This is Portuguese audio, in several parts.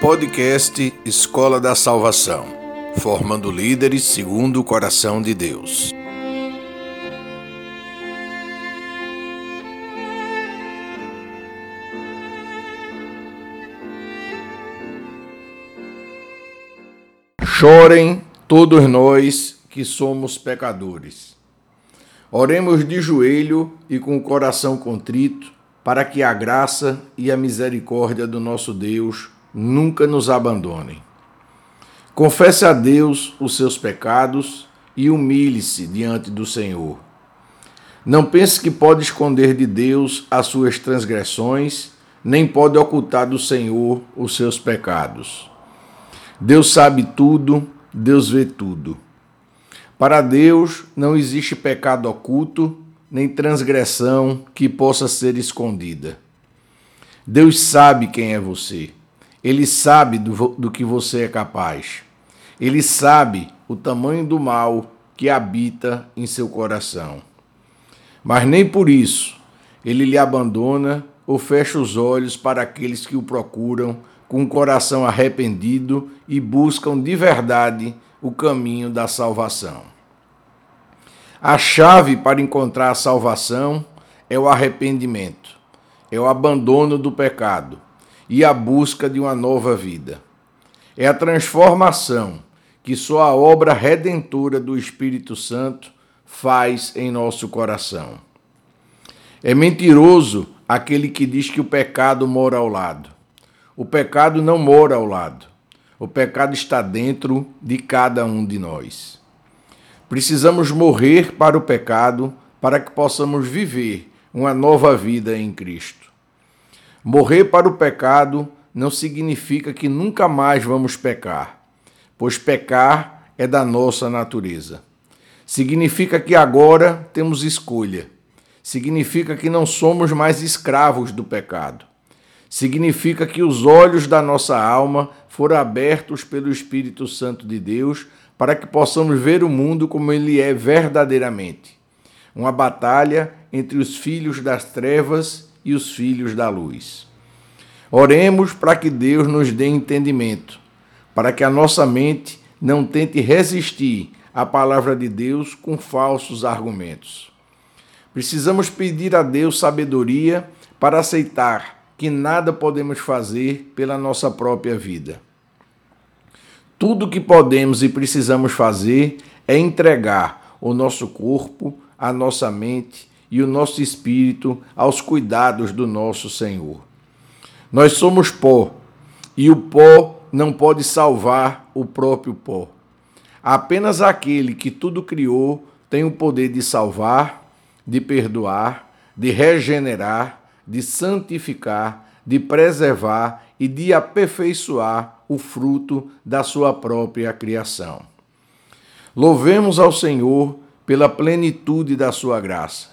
Podcast Escola da Salvação, formando líderes segundo o coração de Deus. Chorem todos nós que somos pecadores. Oremos de joelho e com o coração contrito, para que a graça e a misericórdia do nosso Deus nunca nos abandonem. Confesse a Deus os seus pecados e humilhe-se diante do Senhor. Não pense que pode esconder de Deus as suas transgressões, nem pode ocultar do Senhor os seus pecados. Deus sabe tudo, Deus vê tudo. Para Deus não existe pecado oculto, nem transgressão que possa ser escondida. Deus sabe quem é você. Ele sabe do, do que você é capaz. Ele sabe o tamanho do mal que habita em seu coração. Mas nem por isso ele lhe abandona ou fecha os olhos para aqueles que o procuram com o coração arrependido e buscam de verdade o caminho da salvação. A chave para encontrar a salvação é o arrependimento, é o abandono do pecado e a busca de uma nova vida. É a transformação que só a obra redentora do Espírito Santo faz em nosso coração. É mentiroso aquele que diz que o pecado mora ao lado. O pecado não mora ao lado. O pecado está dentro de cada um de nós. Precisamos morrer para o pecado para que possamos viver uma nova vida em Cristo. Morrer para o pecado não significa que nunca mais vamos pecar, pois pecar é da nossa natureza. Significa que agora temos escolha. Significa que não somos mais escravos do pecado. Significa que os olhos da nossa alma foram abertos pelo Espírito Santo de Deus para que possamos ver o mundo como ele é verdadeiramente. Uma batalha entre os filhos das trevas e os filhos da luz. Oremos para que Deus nos dê entendimento, para que a nossa mente não tente resistir à palavra de Deus com falsos argumentos. Precisamos pedir a Deus sabedoria para aceitar que nada podemos fazer pela nossa própria vida. Tudo que podemos e precisamos fazer é entregar o nosso corpo, a nossa mente e o nosso espírito aos cuidados do nosso Senhor. Nós somos pó e o pó não pode salvar o próprio pó. Apenas aquele que tudo criou tem o poder de salvar, de perdoar, de regenerar, de santificar, de preservar e de aperfeiçoar o fruto da sua própria criação. Louvemos ao Senhor pela plenitude da sua graça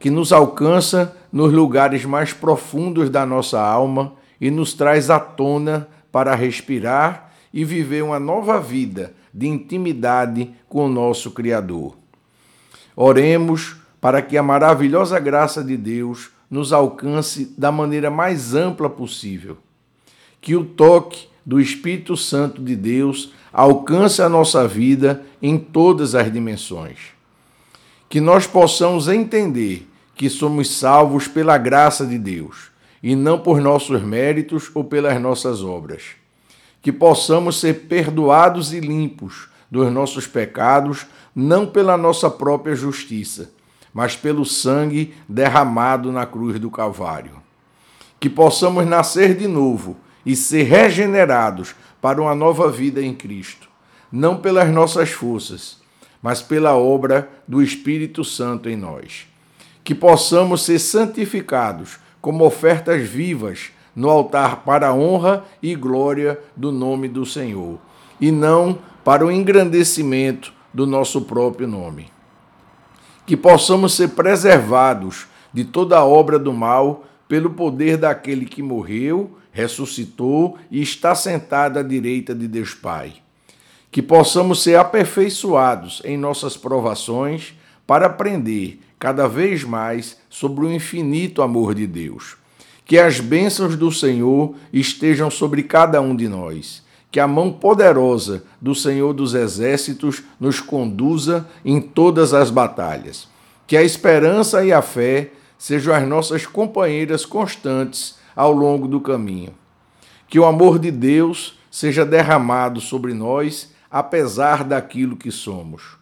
que nos alcança nos lugares mais profundos da nossa alma e nos traz à tona para respirar e viver uma nova vida de intimidade com o nosso Criador. Oremos para que a maravilhosa graça de Deus nos alcance da maneira mais ampla possível. Que o toque do Espírito Santo de Deus alcance a nossa vida em todas as dimensões. Que nós possamos entender que somos salvos pela graça de Deus e não por nossos méritos ou pelas nossas obras. Que possamos ser perdoados e limpos dos nossos pecados, não pela nossa própria justiça, mas pelo sangue derramado na cruz do Calvário. Que possamos nascer de novo e ser regenerados para uma nova vida em Cristo, não pelas nossas forças, mas pela obra do Espírito Santo em nós que possamos ser santificados como ofertas vivas no altar para a honra e glória do nome do Senhor, e não para o engrandecimento do nosso próprio nome. Que possamos ser preservados de toda a obra do mal pelo poder daquele que morreu, ressuscitou e está sentado à direita de Deus Pai. Que possamos ser aperfeiçoados em nossas provações para aprender cada vez mais sobre o infinito amor de Deus. Que as bênçãos do Senhor estejam sobre cada um de nós. Que a mão poderosa do Senhor dos Exércitos nos conduza em todas as batalhas. Que a esperança e a fé sejam as nossas companheiras constantes ao longo do caminho. Que o amor de Deus seja derramado sobre nós, apesar daquilo que somos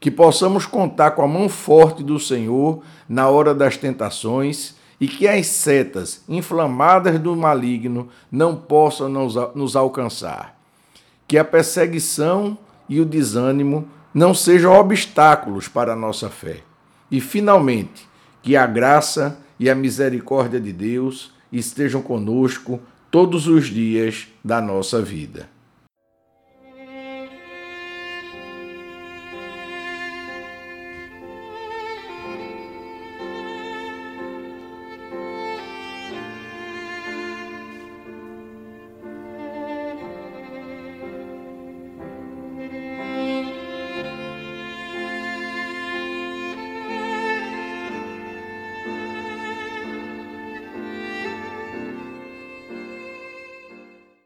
que possamos contar com a mão forte do Senhor na hora das tentações e que as setas inflamadas do maligno não possam nos, alcançar. Que a perseguição e o desânimo não sejam obstáculos para a nossa fé. E, finalmente, que a graça e a misericórdia de Deus estejam conosco todos os dias da nossa vida.